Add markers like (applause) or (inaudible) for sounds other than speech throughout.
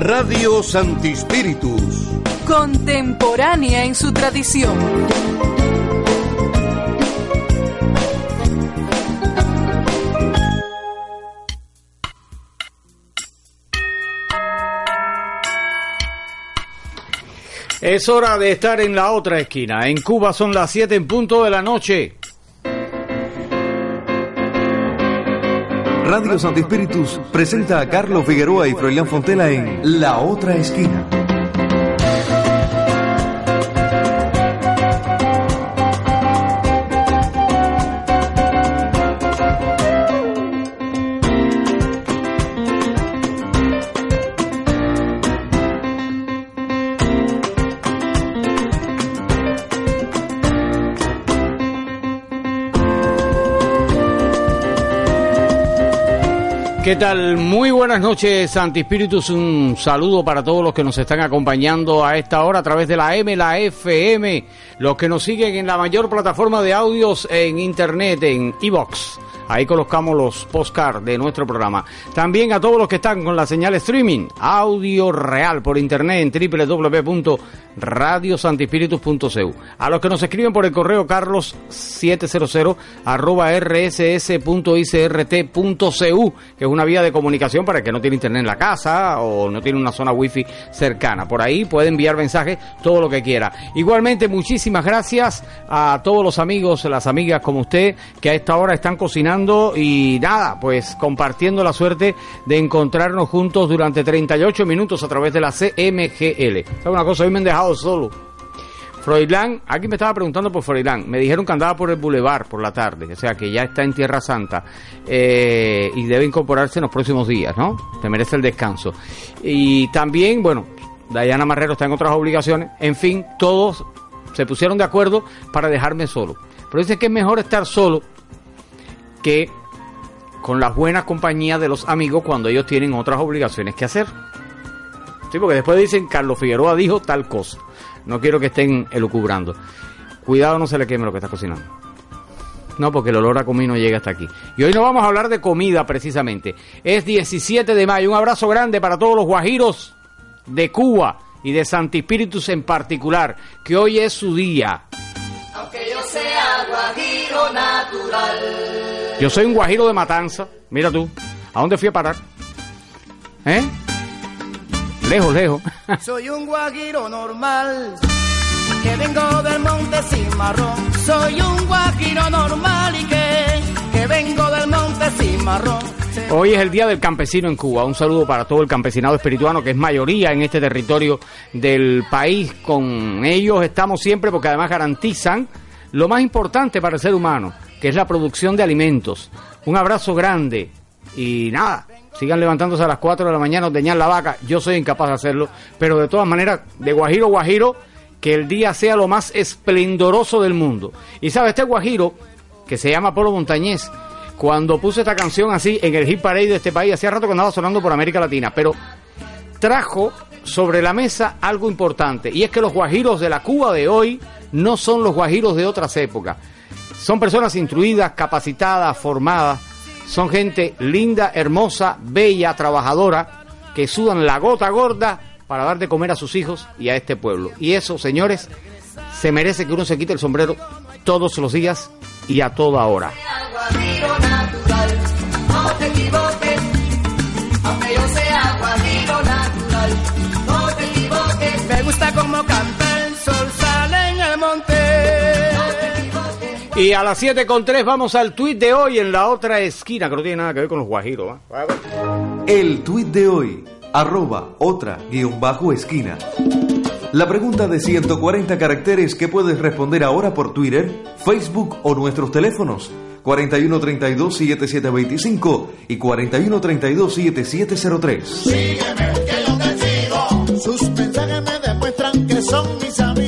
Radio Santi Spiritus. Contemporánea en su tradición. Es hora de estar en la otra esquina. En Cuba son las 7 en punto de la noche. Radio Santi Spiritus presenta a Carlos Figueroa y Froilán Fontela en La Otra Esquina. ¿Qué tal? Muy buenas noches, Santi Espíritus. Un saludo para todos los que nos están acompañando a esta hora a través de la M, la FM, los que nos siguen en la mayor plataforma de audios en Internet, en iVox. Ahí colocamos los postcards de nuestro programa. También a todos los que están con la señal streaming, audio real por internet en www.radiosantispiritus.cu. A los que nos escriben por el correo carlos700 arroba rss.icrt.cu, que es una vía de comunicación para el que no tiene internet en la casa o no tiene una zona wifi cercana. Por ahí puede enviar mensajes, todo lo que quiera. Igualmente, muchísimas gracias a todos los amigos, las amigas como usted, que a esta hora están cocinando y nada, pues compartiendo la suerte de encontrarnos juntos durante 38 minutos a través de la CMGL. ¿Sabes una cosa? Hoy me han dejado solo. Froilán, alguien me estaba preguntando por Froilán. Me dijeron que andaba por el Boulevard por la tarde, o sea que ya está en Tierra Santa eh, y debe incorporarse en los próximos días, ¿no? Te merece el descanso. Y también, bueno, Dayana Marrero está en otras obligaciones. En fin, todos se pusieron de acuerdo para dejarme solo. Pero dice que es mejor estar solo que con las buenas compañías de los amigos cuando ellos tienen otras obligaciones que hacer. Sí, porque después dicen Carlos Figueroa dijo tal cosa. No quiero que estén elucubrando. Cuidado no se le queme lo que está cocinando. No, porque el olor a comino llega hasta aquí. Y hoy no vamos a hablar de comida precisamente. Es 17 de mayo. Un abrazo grande para todos los guajiros de Cuba y de Santi Espíritus en particular, que hoy es su día. Aunque yo sea guajiro natural. Yo soy un guajiro de matanza. Mira tú. ¿A dónde fui a parar? ¿Eh? Lejos, lejos. (laughs) Soy un guajiro normal. Que vengo del monte Cimarrón. Soy un guajiro normal y que, que vengo del monte Cimarrón. Hoy es el Día del Campesino en Cuba. Un saludo para todo el campesinado espirituano, que es mayoría en este territorio del país. Con ellos estamos siempre porque además garantizan lo más importante para el ser humano, que es la producción de alimentos. Un abrazo grande y nada, sigan levantándose a las 4 de la mañana, ordeñar la vaca. Yo soy incapaz de hacerlo, pero de todas maneras, de guajiro guajiro, que el día sea lo más esplendoroso del mundo. Y sabe, este guajiro, que se llama Polo Montañés, cuando puse esta canción así en el hit parade de este país, hacía rato que andaba sonando por América Latina, pero trajo sobre la mesa algo importante, y es que los guajiros de la Cuba de hoy no son los guajiros de otras épocas. Son personas instruidas, capacitadas, formadas, son gente linda, hermosa, bella, trabajadora, que sudan la gota gorda para dar de comer a sus hijos y a este pueblo. Y eso, señores, se merece que uno se quite el sombrero todos los días y a toda hora. Me gusta como canta el sol, sale en el monte. Y a las 7 con 3 vamos al tuit de hoy en la otra esquina, que no tiene nada que ver con los guajiros. ¿ah? El tuit de hoy, arroba otra guion bajo esquina. La pregunta de 140 caracteres que puedes responder ahora por Twitter, Facebook o nuestros teléfonos 4132-7725 y 4132-7703. Sígueme, que yo te sigo. Sus mensajes me demuestran que son mis amigos.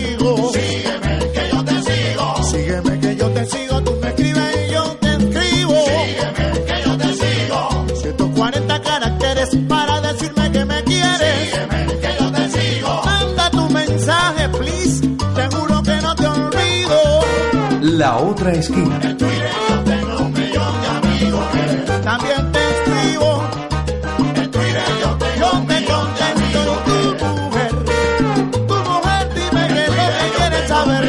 La Otra Esquina. También te escribo. Tu mujer, tu mujer, dime que quieres saber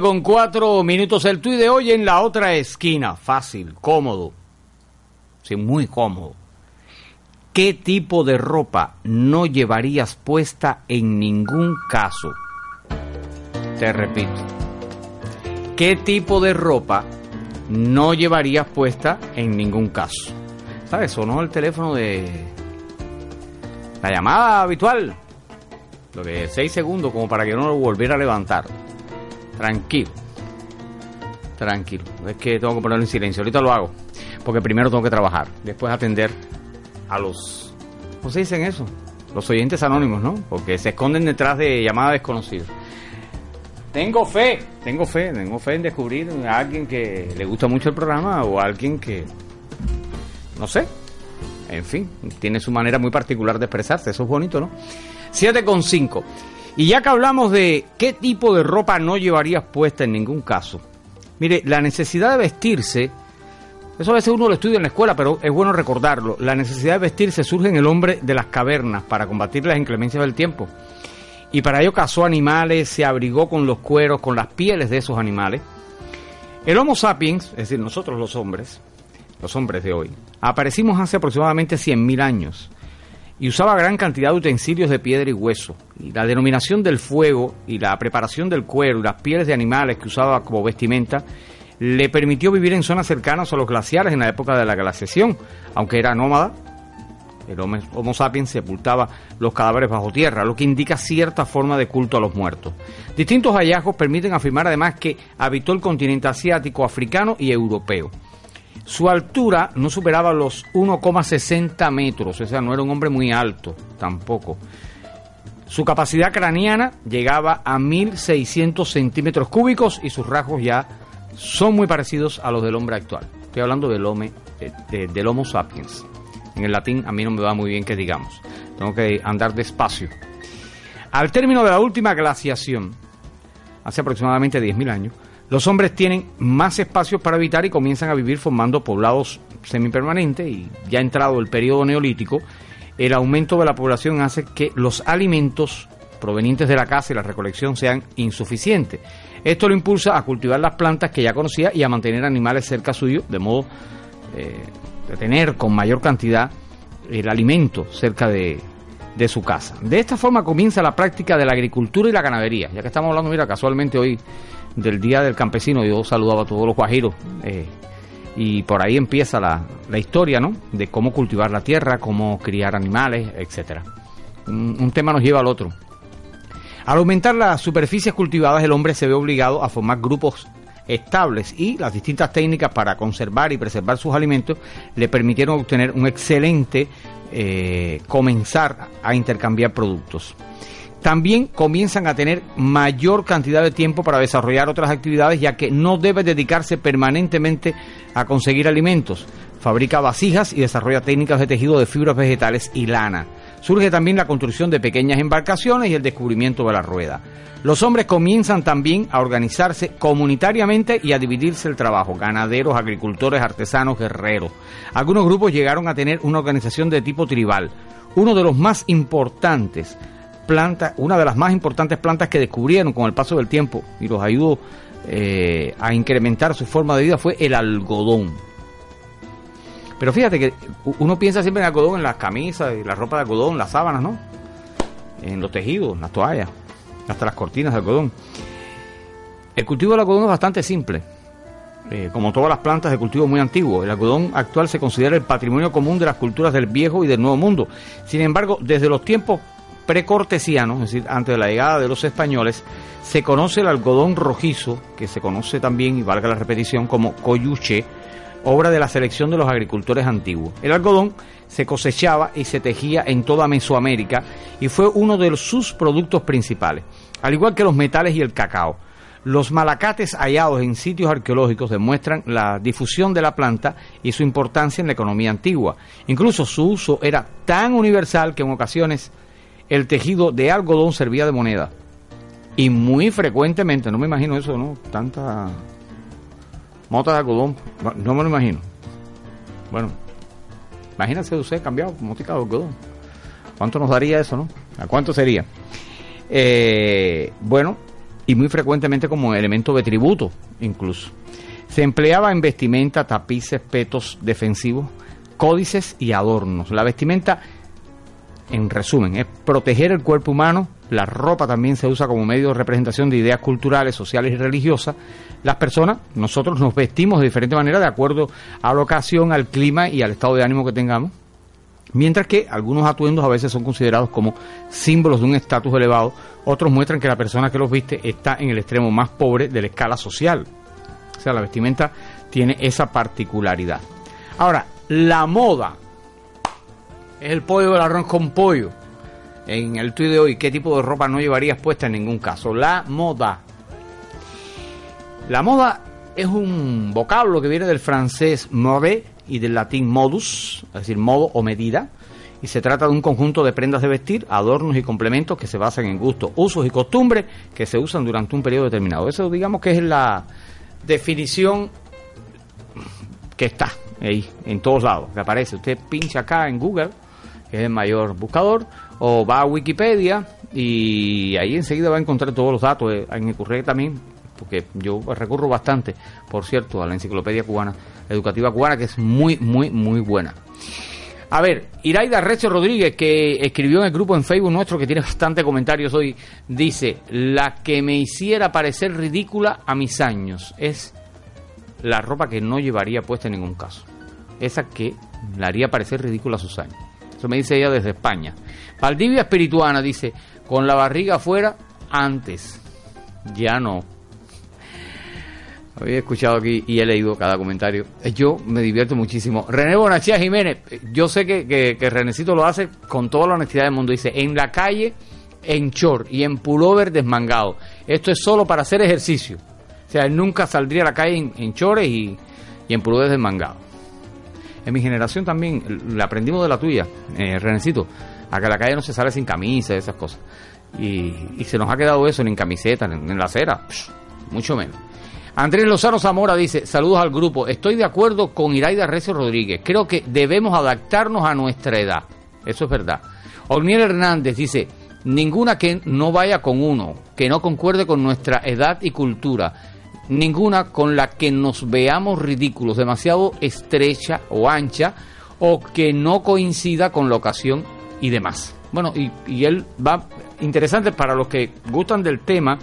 con cuatro minutos el tuit de hoy en la otra esquina. Fácil, cómodo. Sí, muy cómodo. ¿Qué tipo de ropa no llevarías puesta en ningún caso? Te repito. ¿Qué tipo de ropa no llevarías puesta en ningún caso? ¿Sabes? Sonó el teléfono de la llamada habitual. Lo que 6 segundos como para que no lo volviera a levantar. Tranquilo. Tranquilo. Es que tengo que ponerlo en silencio. Ahorita lo hago. Porque primero tengo que trabajar. Después atender a los... ¿Cómo se dicen eso? Los oyentes anónimos, ¿no? Porque se esconden detrás de llamadas desconocidas. Tengo fe, tengo fe, tengo fe en descubrir a alguien que le gusta mucho el programa o a alguien que, no sé, en fin, tiene su manera muy particular de expresarse, eso es bonito, ¿no? 7 con 5. Y ya que hablamos de qué tipo de ropa no llevarías puesta en ningún caso, mire, la necesidad de vestirse, eso a veces uno lo estudia en la escuela, pero es bueno recordarlo, la necesidad de vestirse surge en el hombre de las cavernas para combatir las inclemencias del tiempo. Y para ello cazó animales, se abrigó con los cueros, con las pieles de esos animales. El Homo sapiens, es decir, nosotros los hombres, los hombres de hoy, aparecimos hace aproximadamente 100.000 años y usaba gran cantidad de utensilios de piedra y hueso. Y la denominación del fuego y la preparación del cuero y las pieles de animales que usaba como vestimenta le permitió vivir en zonas cercanas a los glaciares en la época de la glaciación, aunque era nómada. El Homo, sapiens sepultaba los cadáveres bajo tierra, lo que indica cierta forma de culto a los muertos. Distintos hallazgos permiten afirmar además que habitó el continente asiático, africano y europeo. Su altura no superaba los 1,60 metros, o sea, no era un hombre muy alto tampoco. Su capacidad craneana llegaba a 1.600 centímetros cúbicos y sus rasgos ya son muy parecidos a los del hombre actual. Estoy hablando del, home, de- de- del Homo sapiens. En el latín a mí no me va muy bien que digamos. Tengo que andar despacio. Al término de la última glaciación, hace aproximadamente 10.000 años, los hombres tienen más espacios para habitar y comienzan a vivir formando poblados semipermanentes y ya entrado el periodo neolítico, el aumento de la población hace que los alimentos provenientes de la caza y la recolección sean insuficientes. Esto lo impulsa a cultivar las plantas que ya conocía y a mantener animales cerca suyo, de modo eh, de tener con mayor cantidad el alimento cerca de, de su casa. De esta forma comienza la práctica de la agricultura y la ganadería. Ya que estamos hablando, mira, casualmente hoy del Día del Campesino, yo saludaba a todos los guajiros. eh, y por ahí empieza la, la historia, ¿no? De cómo cultivar la tierra, cómo criar animales. Un, un tema nos lleva al otro. Al aumentar las superficies cultivadas, el hombre se ve obligado a formar grupos estables y las distintas técnicas para conservar y preservar sus alimentos le permitieron obtener un excelente eh, comenzar a intercambiar productos. También comienzan a tener mayor cantidad de tiempo para desarrollar otras actividades ya que no debe dedicarse permanentemente a conseguir alimentos. Fabrica vasijas y desarrolla técnicas de tejido de fibras vegetales y lana. Surge también la construcción de pequeñas embarcaciones y el descubrimiento de la rueda. Los hombres comienzan también a organizarse comunitariamente y a dividirse el trabajo. Ganaderos, agricultores, artesanos, guerreros. Algunos grupos llegaron a tener una organización de tipo tribal. Uno de los más importantes plantas, una de las más importantes plantas que descubrieron con el paso del tiempo y los ayudó eh, a incrementar su forma de vida fue el algodón. Pero fíjate que uno piensa siempre en algodón en las camisas y la ropa de algodón, las sábanas, ¿no? En los tejidos, las toallas, hasta las cortinas de algodón. El cultivo del algodón es bastante simple. Eh, como todas las plantas de cultivo muy antiguo, el algodón actual se considera el patrimonio común de las culturas del viejo y del nuevo mundo. Sin embargo, desde los tiempos precortesianos, es decir, antes de la llegada de los españoles, se conoce el algodón rojizo, que se conoce también, y valga la repetición, como coyuche, obra de la selección de los agricultores antiguos. El algodón se cosechaba y se tejía en toda Mesoamérica y fue uno de sus productos principales, al igual que los metales y el cacao. Los malacates hallados en sitios arqueológicos demuestran la difusión de la planta y su importancia en la economía antigua. Incluso su uso era tan universal que en ocasiones el tejido de algodón servía de moneda. Y muy frecuentemente, no me imagino eso, ¿no? Tanta mota de algodón, no, me lo imagino. Bueno, imagínese usted cambiado motica de algodón. ¿Cuánto nos daría eso, no? ¿A cuánto sería? Eh, bueno, y muy frecuentemente como elemento de tributo incluso. Se empleaba en vestimenta, tapices, petos defensivos, códices y adornos. La vestimenta, en resumen, es proteger el cuerpo humano. La ropa también se usa como medio de representación de ideas culturales, sociales y religiosas. Las personas, nosotros nos vestimos de diferente manera de acuerdo a la ocasión, al clima y al estado de ánimo que tengamos. Mientras que algunos atuendos a veces son considerados como símbolos de un estatus elevado, otros muestran que la persona que los viste está en el extremo más pobre de la escala social. O sea, la vestimenta tiene esa particularidad. Ahora, la moda es el pollo del arroz con pollo. En el tuit de hoy, ¿qué tipo de ropa no llevarías puesta en ningún caso? La moda. La moda es un vocablo que viene del francés mode y del latín modus, es decir, modo o medida, y se trata de un conjunto de prendas de vestir, adornos y complementos que se basan en gustos, usos y costumbres que se usan durante un periodo determinado. Eso digamos que es la definición que está ahí, en todos lados, que aparece. Usted pincha acá en Google, que es el mayor buscador, o va a Wikipedia y ahí enseguida va a encontrar todos los datos. Eh, En el correo también, porque yo recurro bastante, por cierto, a la enciclopedia cubana, educativa cubana, que es muy, muy, muy buena. A ver, Iraida Recio Rodríguez, que escribió en el grupo en Facebook nuestro, que tiene bastante comentarios hoy, dice, la que me hiciera parecer ridícula a mis años es la ropa que no llevaría puesta en ningún caso. Esa que la haría parecer ridícula a sus años. Eso me dice ella desde España. Valdivia Espirituana dice, con la barriga afuera, antes. Ya no. Había escuchado aquí y he leído cada comentario. Eh, Yo me divierto muchísimo. René Bonachía Jiménez, yo sé que, que, que lo hace con toda la honestidad del mundo. Dice, en la calle, en short y en pullover desmangado. Esto es solo para hacer ejercicio. O sea, él nunca saldría a la calle en, en chores y, y en pullover desmangado. En mi generación también, la aprendimos de la tuya, eh, Renecito, a que la calle no se sale sin camisa esas cosas. Y, se nos ha quedado eso ni en camiseta, en, en la acera, mucho menos. Andrés Lozano Zamora dice, saludos al grupo, estoy de acuerdo con Iraida Recio Rodríguez, creo que debemos adaptarnos a nuestra edad, eso es verdad. Orniel Hernández dice, ninguna que no vaya con uno, que no concuerde con nuestra edad y cultura, ninguna con la que nos veamos ridículos, demasiado estrecha o ancha, o que no coincida con la ocasión y demás. Bueno, y, y él va, interesante para los que gustan del tema,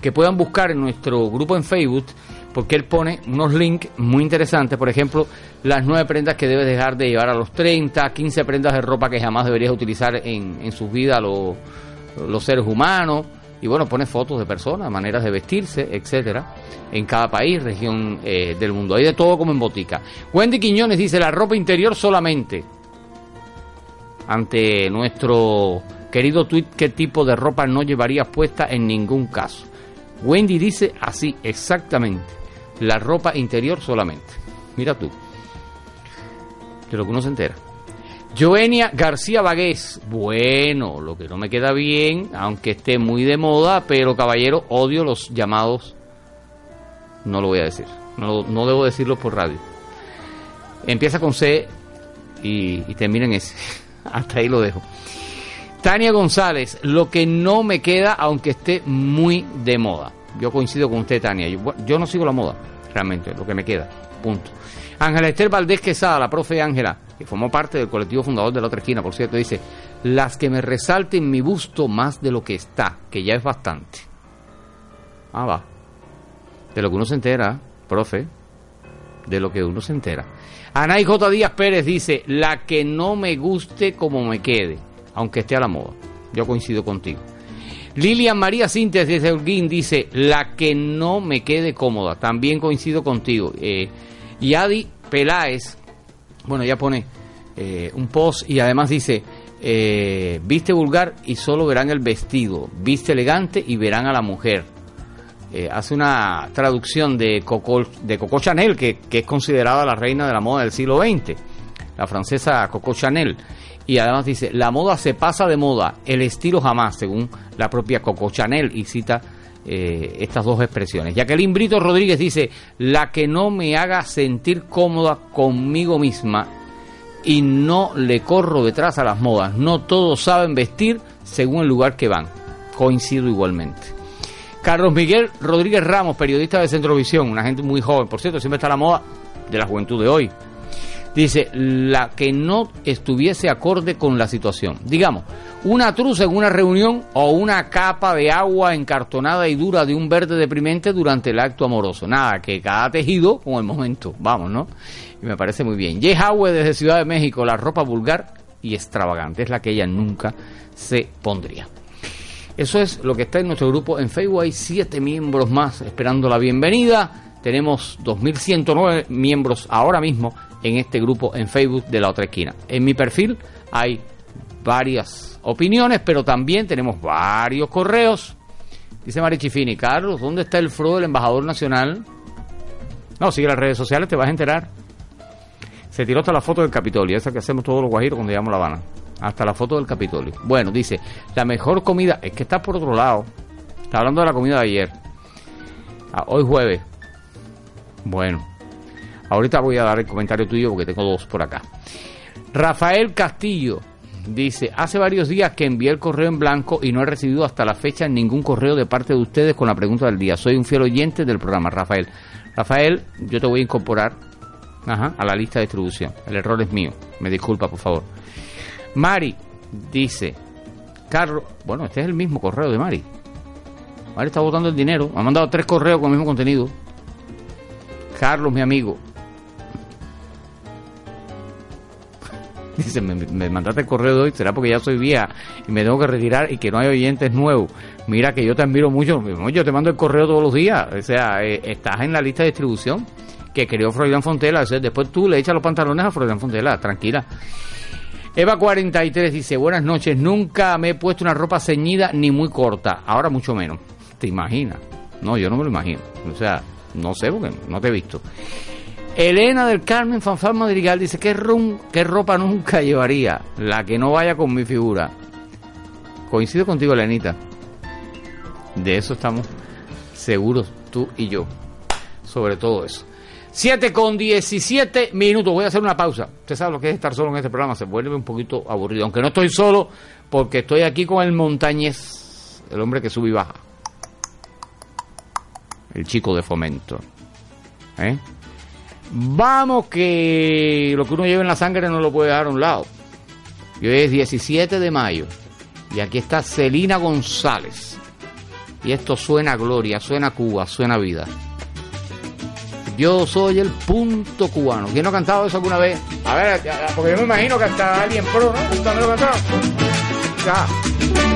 que puedan buscar en nuestro grupo en Facebook, porque él pone unos links muy interesantes, por ejemplo, las nueve prendas que debes dejar de llevar a los 30, 15 prendas de ropa que jamás deberías utilizar en, en sus vidas los, los seres humanos, y bueno, pone fotos de personas, maneras de vestirse, etcétera, en cada país, región eh, del mundo. Hay de todo como en botica. Wendy Quiñones dice la ropa interior solamente. Ante nuestro querido tweet, ¿qué tipo de ropa no llevarías puesta en ningún caso? Wendy dice así, exactamente. La ropa interior solamente. Mira tú. De lo que uno se entera. Joenia García Vagués. Bueno, lo que no me queda bien, aunque esté muy de moda, pero caballero, odio los llamados. No lo voy a decir. No, no debo decirlo por radio. Empieza con C y, termina en S. (laughs) Hasta ahí lo dejo. Tania González, lo que no me queda, aunque esté muy de moda. Yo coincido con usted, Tania. Yo no sigo la moda, realmente, lo que me queda. Punto. Ángela Esther Valdés Quesada, la profe Ángela, que formó parte del colectivo fundador de la otra esquina, por cierto, dice, las que me resalten mi busto más de lo que está, que ya es bastante. Ah, va. De lo que uno se entera, profe, de lo que uno se entera. Anay J. Díaz Pérez dice, la que no me guste como me quede, aunque esté a la moda. Yo coincido contigo. Lilian María Sintes desde Holguín dice, la que no me quede cómoda. También coincido contigo. Eh, y Adi Peláez, bueno, ya pone eh, un post y además dice, eh, viste vulgar y solo verán el vestido, viste elegante y verán a la mujer. Eh, hace una traducción de Coco, de Coco Chanel, que, que, es considerada la reina de la moda del siglo XX, la francesa Coco Chanel. Y además dice, la moda se pasa de moda, el estilo jamás, según la propia Coco Chanel, y cita eh, estas dos expresiones. Jacqueline Brito Rodríguez dice, la que no me haga sentir cómoda conmigo misma y no le corro detrás a las modas. No todos saben vestir según el lugar que van. Coincido igualmente. Carlos Miguel Rodríguez Ramos, periodista de Centrovisión, una gente muy joven, por cierto, siempre está a la moda de la juventud de hoy. Dice, la que no estuviese acorde con la situación. Digamos, una truza en una reunión o una capa de agua encartonada y dura de un verde deprimente durante el acto amoroso. Nada, que cada tejido con el momento. Vamos, ¿no? Y me parece muy bien. Howe desde Ciudad de México, la ropa vulgar y extravagante. Es la que ella nunca se pondría. Eso es lo que está en nuestro grupo en Facebook. Hay siete miembros más esperando la bienvenida. Tenemos 2.109 miembros ahora mismo en este grupo en Facebook de la otra esquina. En mi perfil hay varias opiniones, pero también tenemos varios correos. Dice Marichifini, Carlos, ¿dónde está el fro del embajador nacional? No, sigue las redes sociales, te vas a enterar. Se tiró hasta la foto del Capitolio, esa que hacemos todos los guajiros cuando llegamos a La Habana. Hasta la foto del Capitolio. Bueno, dice, la mejor comida, es que está por otro lado. Está hablando de la comida de ayer. Ah, hoy jueves. Bueno, Ahorita voy a dar el comentario tuyo porque tengo dos por acá. Rafael Castillo dice, hace varios días que envié el correo en blanco y no he recibido hasta la fecha ningún correo de parte de ustedes con la pregunta del día. Soy un fiel oyente del programa, Rafael. Rafael, yo te voy a incorporar a la lista de distribución. El error es mío. Me disculpa, por favor. Mari dice, Carlos, bueno, este es el mismo correo de Mari. Mari está votando el dinero. Me ha mandado tres correos con el mismo contenido. Carlos, mi amigo, (laughs) Dice, me, mandaste el correo de hoy, será porque ya soy vieja y me tengo que retirar y que no hay oyentes nuevos. Mira que yo te admiro mucho, yo te mando el correo todos los días, o sea, eh, estás en la lista de distribución que creó Freudian Fontela, después tú le echas los pantalones a Freudian Fontela, tranquila. Eva 43 dice, buenas noches, nunca me he puesto una ropa ceñida ni muy corta, ahora mucho menos. ¿Te imaginas? No, yo no me lo imagino. O sea, no sé porque no te he visto. Elena del Carmen Fanfar Madrigal dice, ¿qué, rum, ¿qué ropa nunca llevaría? La que no vaya con mi figura. Coincido contigo, Elenita. De eso estamos seguros tú y yo. Sobre todo eso. 7 con 17 minutos. Voy a hacer una pausa. Usted sabe lo que es estar solo en este programa. Se vuelve un poquito aburrido. Aunque no estoy solo, porque estoy aquí con el montañés, el hombre que sube y baja. El chico de fomento. ¿Eh? Vamos que lo que uno lleva en la sangre no lo puede dejar a un lado. Hoy es 17 de mayo. Y aquí está Celina González. Y esto suena gloria, suena Cuba, suena vida. Yo soy el punto cubano. ¿Quién no ha cantado eso alguna vez? A ver, porque yo me imagino que hasta alguien pro, ¿no? ¿También lo ha cantado? Ya.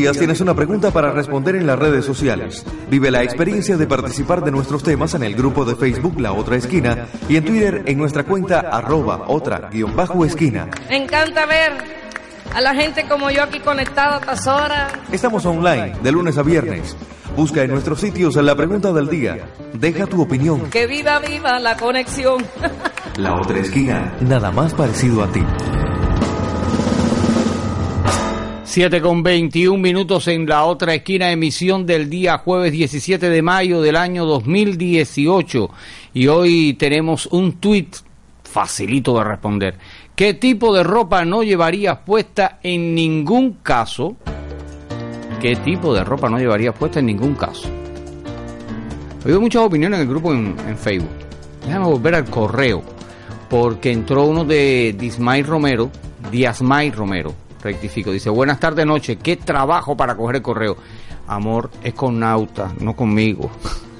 Días tienes una pregunta para responder en las redes sociales. Vive la experiencia de participar de nuestros temas en el grupo de Facebook La Otra Esquina y en Twitter en nuestra cuenta arroba otra guion bajo esquina. Me encanta ver a la gente como yo aquí conectada a estas horas. Estamos online de lunes a viernes. Busca en nuestros sitios la pregunta del día. Deja tu opinión. Que viva, viva la conexión. La Otra Esquina, nada más parecido a ti. 7 con 21 minutos en la otra esquina, emisión del día jueves 17 de mayo del año 2018. Y hoy tenemos un tuit facilito de responder. ¿Qué tipo de ropa no llevarías puesta en ningún caso? ¿Qué tipo de ropa no llevarías puesta en ningún caso? He oído muchas opiniones en el grupo en, en Facebook. Déjame volver al correo, porque entró uno de Dismay Romero, Diasmay Romero, rectifico. Dice, buenas tardes, noche. ¿Qué trabajo para coger el correo? Amor, es con Nauta, no conmigo. (laughs)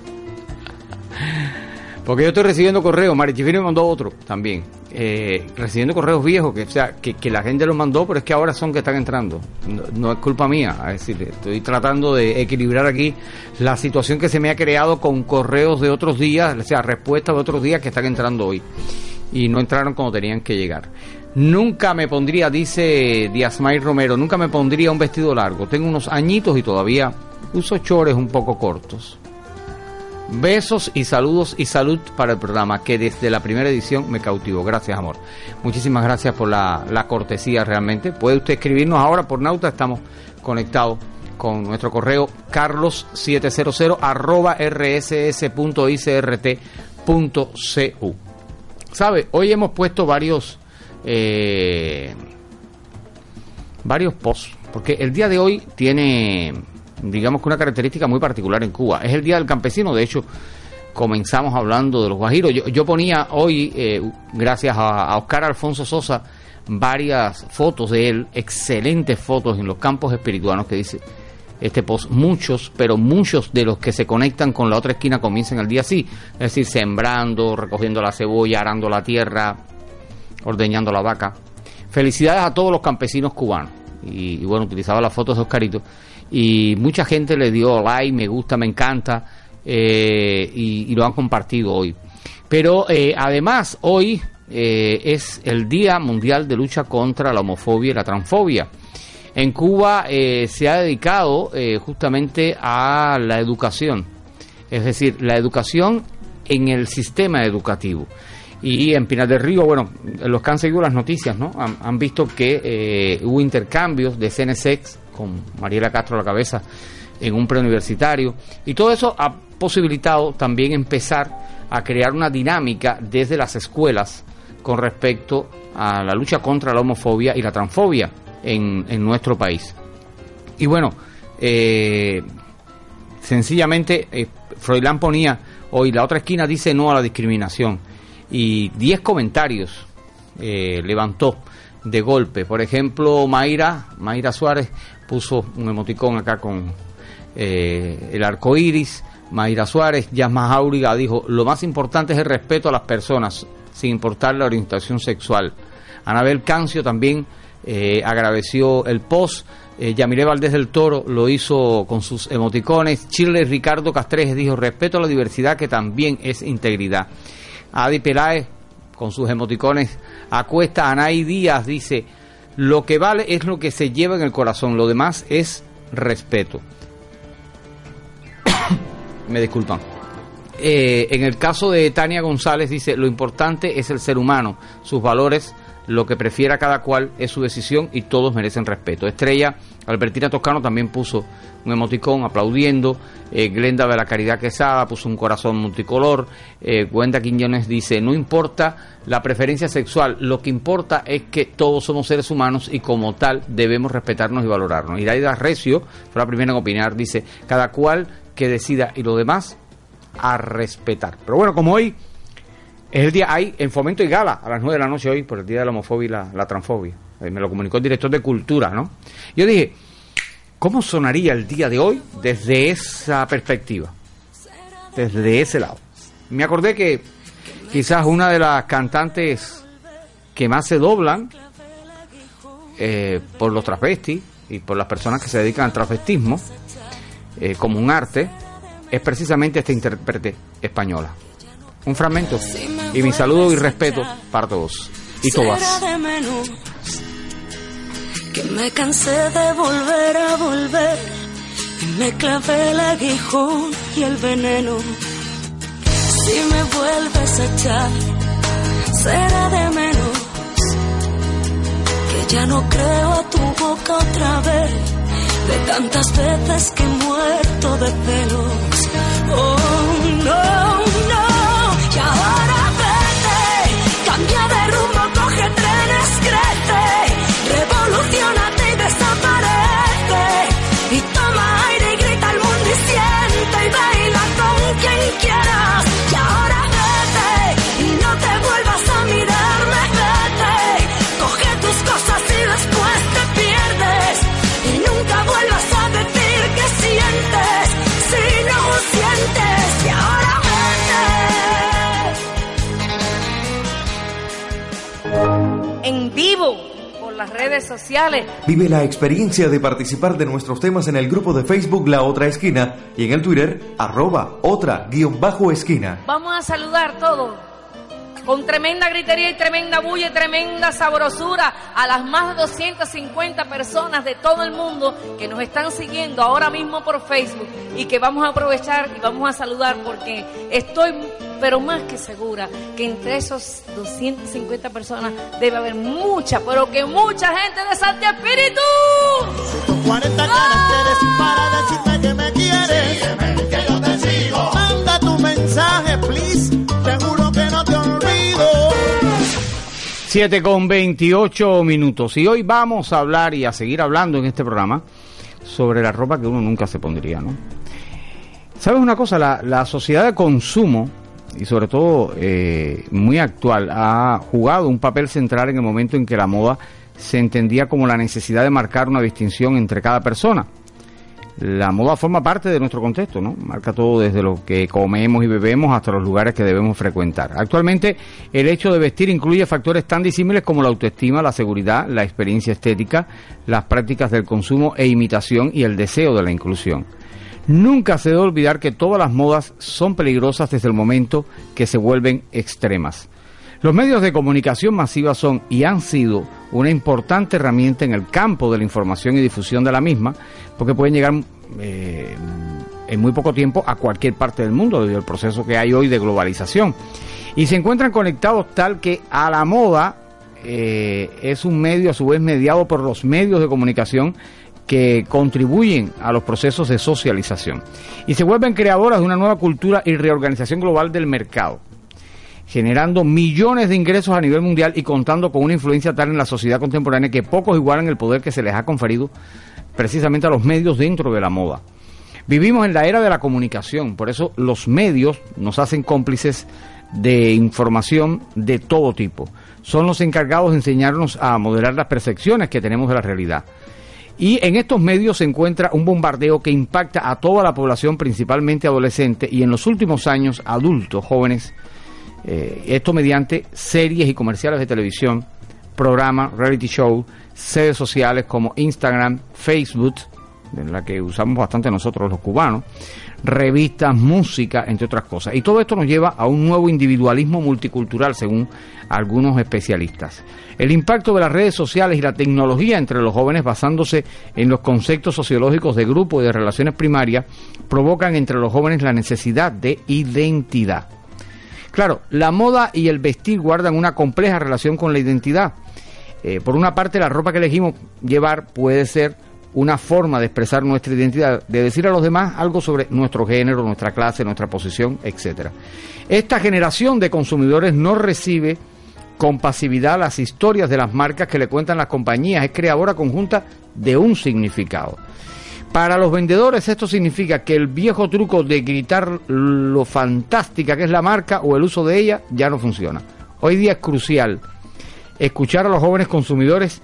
Porque yo estoy recibiendo correos, Marichifino me mandó otro también, eh, recibiendo correos viejos, que, o sea, que, la gente los mandó, pero es que ahora son que están entrando. No, es culpa mía, es decir, estoy tratando de equilibrar aquí la situación que se me ha creado con correos de otros días, o sea, respuestas de otros días que están entrando hoy. Y no entraron como tenían que llegar. Nunca me pondría, dice Diasmay Romero, nunca me pondría un vestido largo. Tengo unos añitos y todavía uso chores un poco cortos. Besos y saludos y salud para el programa que desde la primera edición me cautivó. Gracias, amor. Muchísimas gracias por la, la cortesía realmente. Puede usted escribirnos ahora por Nauta, estamos conectados con nuestro correo carlos700 arroba. ¿Sabe? Hoy hemos puesto varios eh, varios posts, porque el día de hoy tiene, digamos que una característica muy particular en Cuba. Es el Día del Campesino, de hecho, comenzamos hablando de los guajiros. Yo, yo ponía hoy, eh, gracias a, Oscar Alfonso Sosa, varias fotos de él, excelentes fotos en los campos espirituanos que dice este post, muchos, pero muchos de los que se conectan con la otra esquina comienzan el día así, es decir, sembrando, recogiendo la cebolla, arando la tierra, ordeñando la vaca. Felicidades a todos los campesinos cubanos. Y, bueno, utilizaba las fotos de Oscarito. Y mucha gente le dio like, me gusta, me encanta. eh, y, lo han compartido hoy. Pero eh, además, hoy eh, es el Día Mundial de Lucha contra la Homofobia y la Transfobia. En Cuba se ha dedicado justamente a la educación, es decir, la educación en el sistema educativo. Y en Pinar del Río, bueno, los que han seguido las noticias, ¿no? Han, visto que eh, hubo intercambios de CNSEX con Mariela Castro a la cabeza en un preuniversitario. Y todo eso ha posibilitado también empezar a crear una dinámica desde las escuelas con respecto a la lucha contra la homofobia y la transfobia en, en nuestro país. Y bueno, eh, sencillamente, eh, Froilán ponía hoy la otra esquina dice no a la discriminación y 10 comentarios eh, levantó de golpe. Por ejemplo, Mayra, Mayra Suárez puso un emoticón acá con eh, el arco iris. Mayra Suárez, Yasma Áuriga dijo: Lo más importante es el respeto a las personas, sin importar la orientación sexual. Anabel Cancio también eh, agradeció el post. Eh, Yamile Valdés del Toro lo hizo con sus emoticones. Chile Ricardo Castrejes dijo: Respeto a la diversidad, que también es integridad. Adi Peláez, con sus emoticones, acuesta. Anaí Díaz dice: Lo que vale es lo que se lleva en el corazón, lo demás es respeto. (coughs) Me disculpan. Eh, en el caso de Tania González dice, lo importante es el ser humano, sus valores, lo que prefiera cada cual es su decisión y todos merecen respeto. Estrella Albertina Toscano también puso un emoticón aplaudiendo. Eh, Glenda de la Caridad Quesada puso un corazón multicolor. Eh, Gwenda Quiñones dice, no importa la preferencia sexual, lo que importa es que todos somos seres humanos y como tal debemos respetarnos y valorarnos. Iraida Recio fue la primera en opinar, dice, cada cual que decida y lo demás a respetar. Pero bueno, como hoy es el día, hay en Fomento y Gala a las 9 de la noche hoy por el Día de la Homofobia y la, Transfobia. Eh, Me lo comunicó el director de Cultura, ¿no? Yo dije, ¿Cómo sonaría el día de hoy desde esa perspectiva? Desde ese lado. Me acordé que quizás una de las cantantes que más se doblan eh, por los travestis y por las personas que se dedican al travestismo eh, como un arte es precisamente esta intérprete española. Un fragmento y mi saludo y respeto para todos y todas. Será de menos que me cansé de volver a volver y me clavé el aguijón y el veneno. Si me vuelves a echar, será de menos que ya no creo a tu boca otra vez de tantas veces que he muerto de celos. Oh, no, redes sociales. Vive la experiencia de participar de nuestros temas en el grupo de Facebook La Otra Esquina y en el Twitter arroba otra guion bajo esquina. Vamos a saludar todos. Con tremenda gritería y tremenda bulla y tremenda sabrosura a las más de 250 personas de todo el mundo que nos están siguiendo ahora mismo por Facebook y que vamos a aprovechar y vamos a saludar porque estoy pero más que segura que entre esos 250 personas debe haber mucha, pero que mucha gente de Santi Espíritu. 40 caracteres 7 con 28 minutos. Y hoy vamos a hablar y a seguir hablando en este programa sobre la ropa que uno nunca se pondría, ¿no? ¿Sabes una cosa? La, la sociedad de consumo, y sobre todo eh, muy actual, ha jugado un papel central en el momento en que la moda se entendía como la necesidad de marcar una distinción entre cada persona. La moda forma parte de nuestro contexto, ¿no? Marca todo desde lo que comemos y bebemos hasta los lugares que debemos frecuentar. Actualmente, el hecho de vestir incluye factores tan disímiles como la autoestima, la seguridad, la experiencia estética, las prácticas del consumo e imitación y el deseo de la inclusión. Nunca se debe olvidar que todas las modas son peligrosas desde el momento que se vuelven extremas. Los medios de comunicación masiva son y han sido una importante herramienta en el campo de la información y difusión de la misma, porque pueden llegar eh, en muy poco tiempo a cualquier parte del mundo debido al proceso que hay hoy de globalización. Y se encuentran conectados tal que a la moda eh, es un medio a su vez mediado por los medios de comunicación que contribuyen a los procesos de socialización y se vuelven creadoras de una nueva cultura y reorganización global del mercado, generando millones de ingresos a nivel mundial y contando con una influencia tal en la sociedad contemporánea que pocos igualan el poder que se les ha conferido precisamente a los medios dentro de la moda. Vivimos en la era de la comunicación, por eso los medios nos hacen cómplices de información de todo tipo. Son los encargados de enseñarnos a modelar las percepciones que tenemos de la realidad. Y en estos medios se encuentra un bombardeo que impacta a toda la población, principalmente adolescente, y en los últimos años adultos, jóvenes, eh, esto mediante series y comerciales de televisión, programas, reality show, redes sociales como Instagram, Facebook, en la que usamos bastante nosotros los cubanos, revistas, música, entre otras cosas. Y todo esto nos lleva a un nuevo individualismo multicultural, según algunos especialistas. El impacto de las redes sociales y la tecnología entre los jóvenes basándose en los conceptos sociológicos de grupo y de relaciones primarias provocan entre los jóvenes la necesidad de identidad. Claro, la moda y el vestir guardan una compleja relación con la identidad. Eh, por una parte, la ropa que elegimos llevar puede ser una forma de expresar nuestra identidad, de decir a los demás algo sobre nuestro género, nuestra clase, nuestra posición, etcétera. Esta generación de consumidores no recibe con pasividad las historias de las marcas que le cuentan las compañías, es creadora conjunta de un significado. Para los vendedores esto significa que el viejo truco de gritar lo fantástica que es la marca o el uso de ella ya no funciona. Hoy día es crucial escuchar a los jóvenes consumidores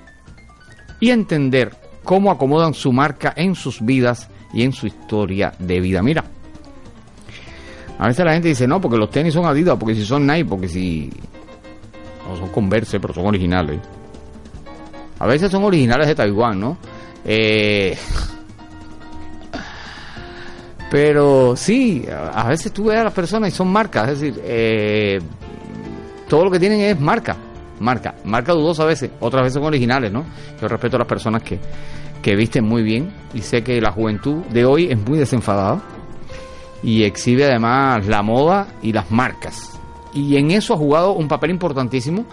y entender cómo acomodan su marca en sus vidas y en su historia de vida. Mira, a veces la gente dice, no, porque los tenis son Adidas, porque si son Nike, porque si... No son Converse, pero son originales. A veces son originales de Taiwán, ¿no? Eh, pero sí, a veces tú ves a las personas y son marcas, es decir, eh, todo lo que tienen es marca, marca, marca dudosa a veces, otras veces son originales, ¿no? Yo respeto a las personas que, que visten muy bien y sé que la juventud de hoy es muy desenfadada y exhibe además la moda y las marcas. Y en eso ha jugado un papel importantísimo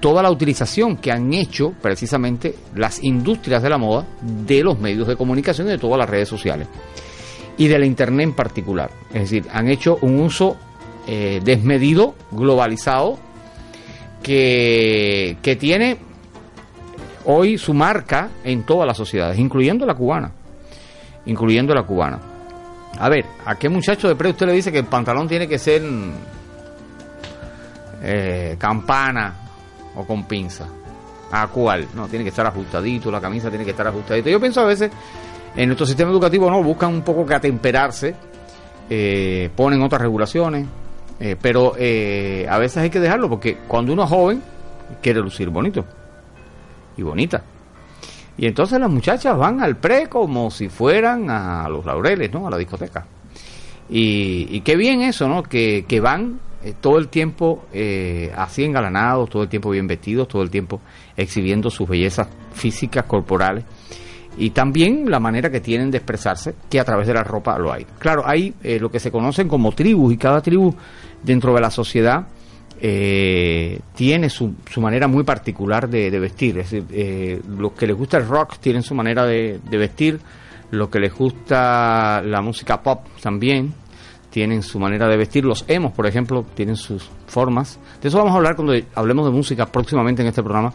toda la utilización que han hecho precisamente las industrias de la moda de los medios de comunicación y de todas las redes sociales y de la Internet en particular. Es decir, han hecho un uso eh, desmedido, globalizado, que, que tiene hoy su marca en todas las sociedades, incluyendo la cubana. Incluyendo la cubana. A ver, ¿a qué muchacho de pre usted le dice que el pantalón tiene que ser eh, campana o con pinza? ¿A cuál? No, tiene que estar ajustadito, la camisa tiene que estar ajustadita. Yo pienso a veces en nuestro sistema educativo no buscan un poco que atemperarse, eh, ponen otras regulaciones, eh, pero eh, a veces hay que dejarlo porque cuando uno es joven quiere lucir bonito y bonita. Y entonces las muchachas van al pre como si fueran a los laureles, ¿no? A la discoteca. Y, y qué bien eso, ¿no? Que, que van todo el tiempo así engalanados, todo el tiempo bien vestidos, todo el tiempo exhibiendo sus bellezas físicas, corporales y también la manera que tienen de expresarse, que a través de la ropa lo hay. Claro, hay eh, lo que se conocen como tribus y cada tribu dentro de la sociedad eh, tiene su, su, manera muy particular de, de vestir. Es decir, eh, los que les gusta el rock tienen su manera de, de vestir, los que les gusta la música pop también tienen su manera de vestir. Los emos, por ejemplo, tienen sus formas. De eso vamos a hablar cuando hablemos de música próximamente en este programa.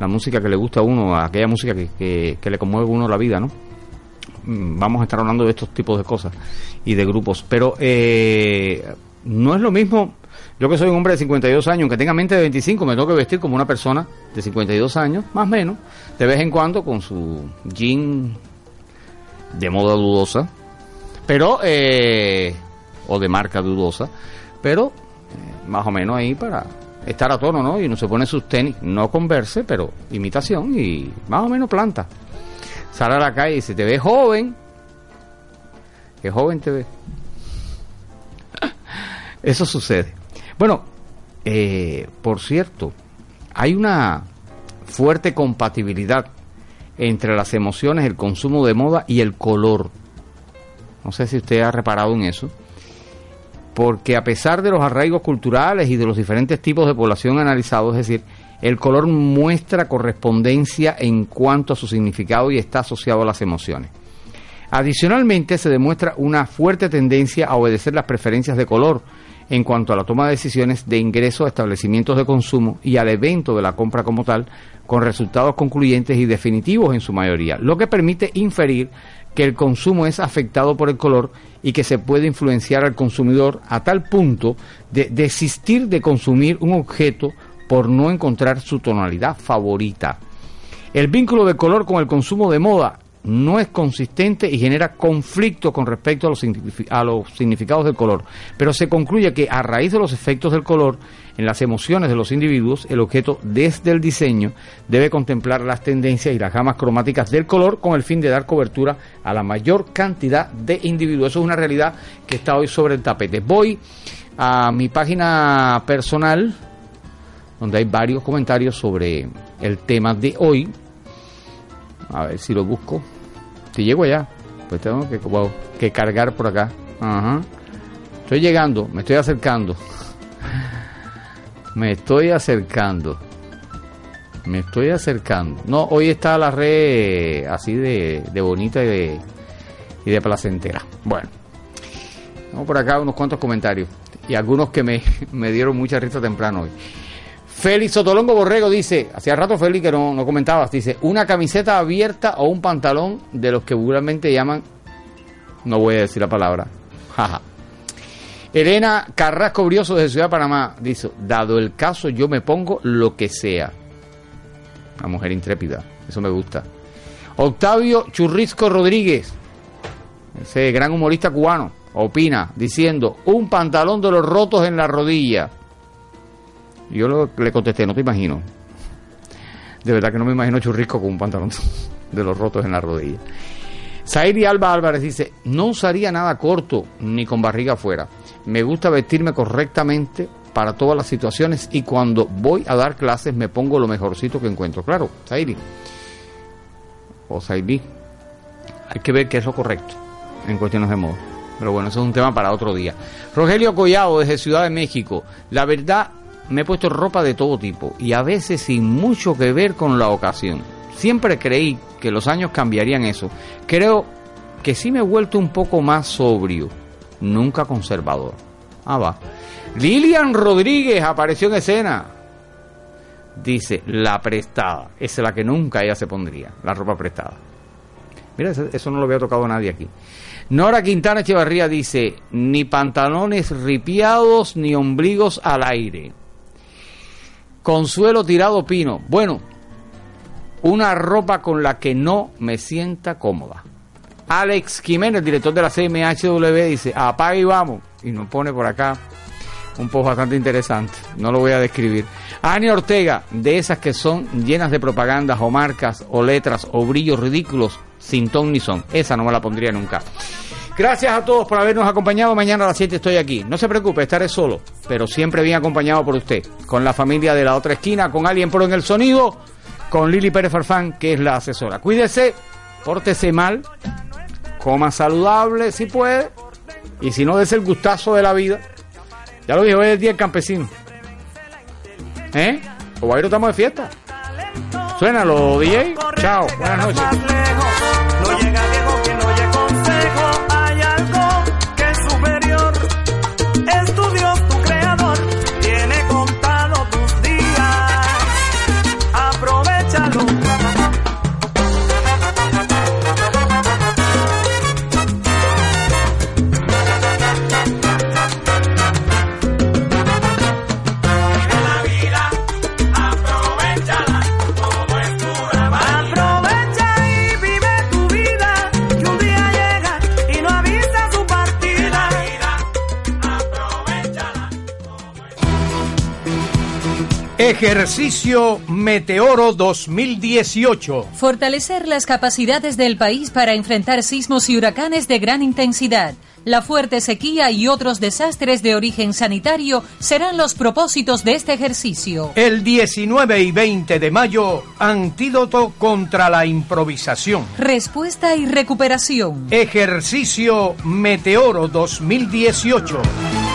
La música que le gusta a uno, aquella música que, que, le conmueve a uno la vida, ¿no? Mm, vamos a estar hablando de estos tipos de cosas y de grupos. Pero eh, no es lo mismo. Yo que soy un hombre de 52 años, aunque tenga mente de 25, me tengo que vestir como una persona de 52 años, más o menos, de vez en cuando con su jean de moda dudosa. Pero eh, o de marca dudosa, pero eh, más o menos ahí para estar a tono, ¿no? Y uno se pone sus tenis, no converse, pero imitación y más o menos planta. Sale a la calle y dice, te ves joven, qué joven te ves. (laughs) Eso sucede. Bueno, eh, por cierto, hay una fuerte compatibilidad entre las emociones, el consumo de moda y el color. No sé si usted ha reparado en eso porque a pesar de los arraigos culturales y de los diferentes tipos de población analizados, es decir, el color muestra correspondencia en cuanto a su significado y está asociado a las emociones. Adicionalmente, se demuestra una fuerte tendencia a obedecer las preferencias de color en cuanto a la toma de decisiones de ingreso a establecimientos de consumo y al evento de la compra como tal, con resultados concluyentes y definitivos en su mayoría, lo que permite inferir que el consumo es afectado por el color y que se puede influenciar al consumidor a tal punto de desistir de consumir un objeto por no encontrar su tonalidad favorita. El vínculo de color con el consumo de moda no es consistente y genera conflicto con respecto a los, a los significados del color, pero se concluye que a raíz de los efectos del color en las emociones de los individuos, el objeto desde el diseño debe contemplar las tendencias y las gamas cromáticas del color con el fin de dar cobertura a la mayor cantidad de individuos. Eso es una realidad que está hoy sobre el tapete. Voy a mi página personal, donde hay varios comentarios sobre el tema de hoy. A ver si lo busco. Si llego allá, pues tengo que, cargar por acá. Ajá. Estoy llegando, me estoy acercando. (laughs) me estoy acercando. Me estoy acercando. No, hoy está la red así de, de bonita y de, y de placentera. Bueno, tengo por acá unos cuantos comentarios y algunos que me, (laughs) me dieron mucha risa temprano hoy. Félix Sotolongo Borrego dice, hacía rato Félix que no, no comentabas, dice, una camiseta abierta o un pantalón de los que vulgarmente llaman, no voy a decir la palabra, jaja. Elena Carrasco Brioso de Ciudad de Panamá dice, dado el caso yo me pongo lo que sea. Una mujer intrépida, eso me gusta. Octavio Churrisco Rodríguez, ese gran humorista cubano, opina diciendo, un pantalón de los rotos en la rodilla. Yo lo- le contesté, no te imagino. De verdad que no me imagino Churrisco con un pantalón (laughs) de los rotos en la rodilla. Zairi Alba Álvarez dice, no usaría nada corto ni con barriga afuera. Me gusta vestirme correctamente para todas las situaciones y cuando voy a dar clases me pongo lo mejorcito que encuentro. Claro, Zairi. O Zairi. Hay que ver qué es lo correcto en cuestiones de moda. Pero bueno, eso es un tema para otro día. Rogelio Collado desde Ciudad de México. La verdad, me he puesto ropa de todo tipo y a veces sin mucho que ver con la ocasión. Siempre creí que los años cambiarían eso. Creo que sí me he vuelto un poco más sobrio, nunca conservador. Ah, va. Lilian Rodríguez apareció en escena. Dice, la prestada. Esa es la que nunca ella se pondría, la ropa prestada. Mira, eso, no lo había tocado nadie aquí. Nora Quintana Echevarría dice, ni pantalones ripiados ni ombligos al aire. Consuelo Tirado Pino. Bueno, una ropa con la que no me sienta cómoda. Alex Jiménez, director de la CMHW, dice, apaga y vamos. Y nos pone por acá un post bastante interesante. No lo voy a describir. Ani Ortega, de esas que son llenas de propagandas o marcas o letras o brillos ridículos sin ton ni son. Esa no me la pondría nunca. Gracias a todos por habernos acompañado. Mañana a las 7 estoy aquí. No se preocupe, estaré solo, pero siempre bien acompañado por usted. Con la familia de la otra esquina, con alguien por en el sonido, con Lili Pérez Farfán, que es la asesora. Cuídese, pórtese mal, coma saludable si puede, y si no, des el gustazo de la vida. Ya lo dije, hoy es el día del campesino. ¿Eh? O ahí estamos de fiesta. Suénalo, DJ. Chao, buenas noches. Ejercicio Meteoro 2018. Fortalecer las capacidades del país para enfrentar sismos y huracanes de gran intensidad. La fuerte sequía y otros desastres de origen sanitario serán los propósitos de este ejercicio. El 19 y 20 de mayo, antídoto contra la improvisación. Respuesta y recuperación. Ejercicio Meteoro 2018.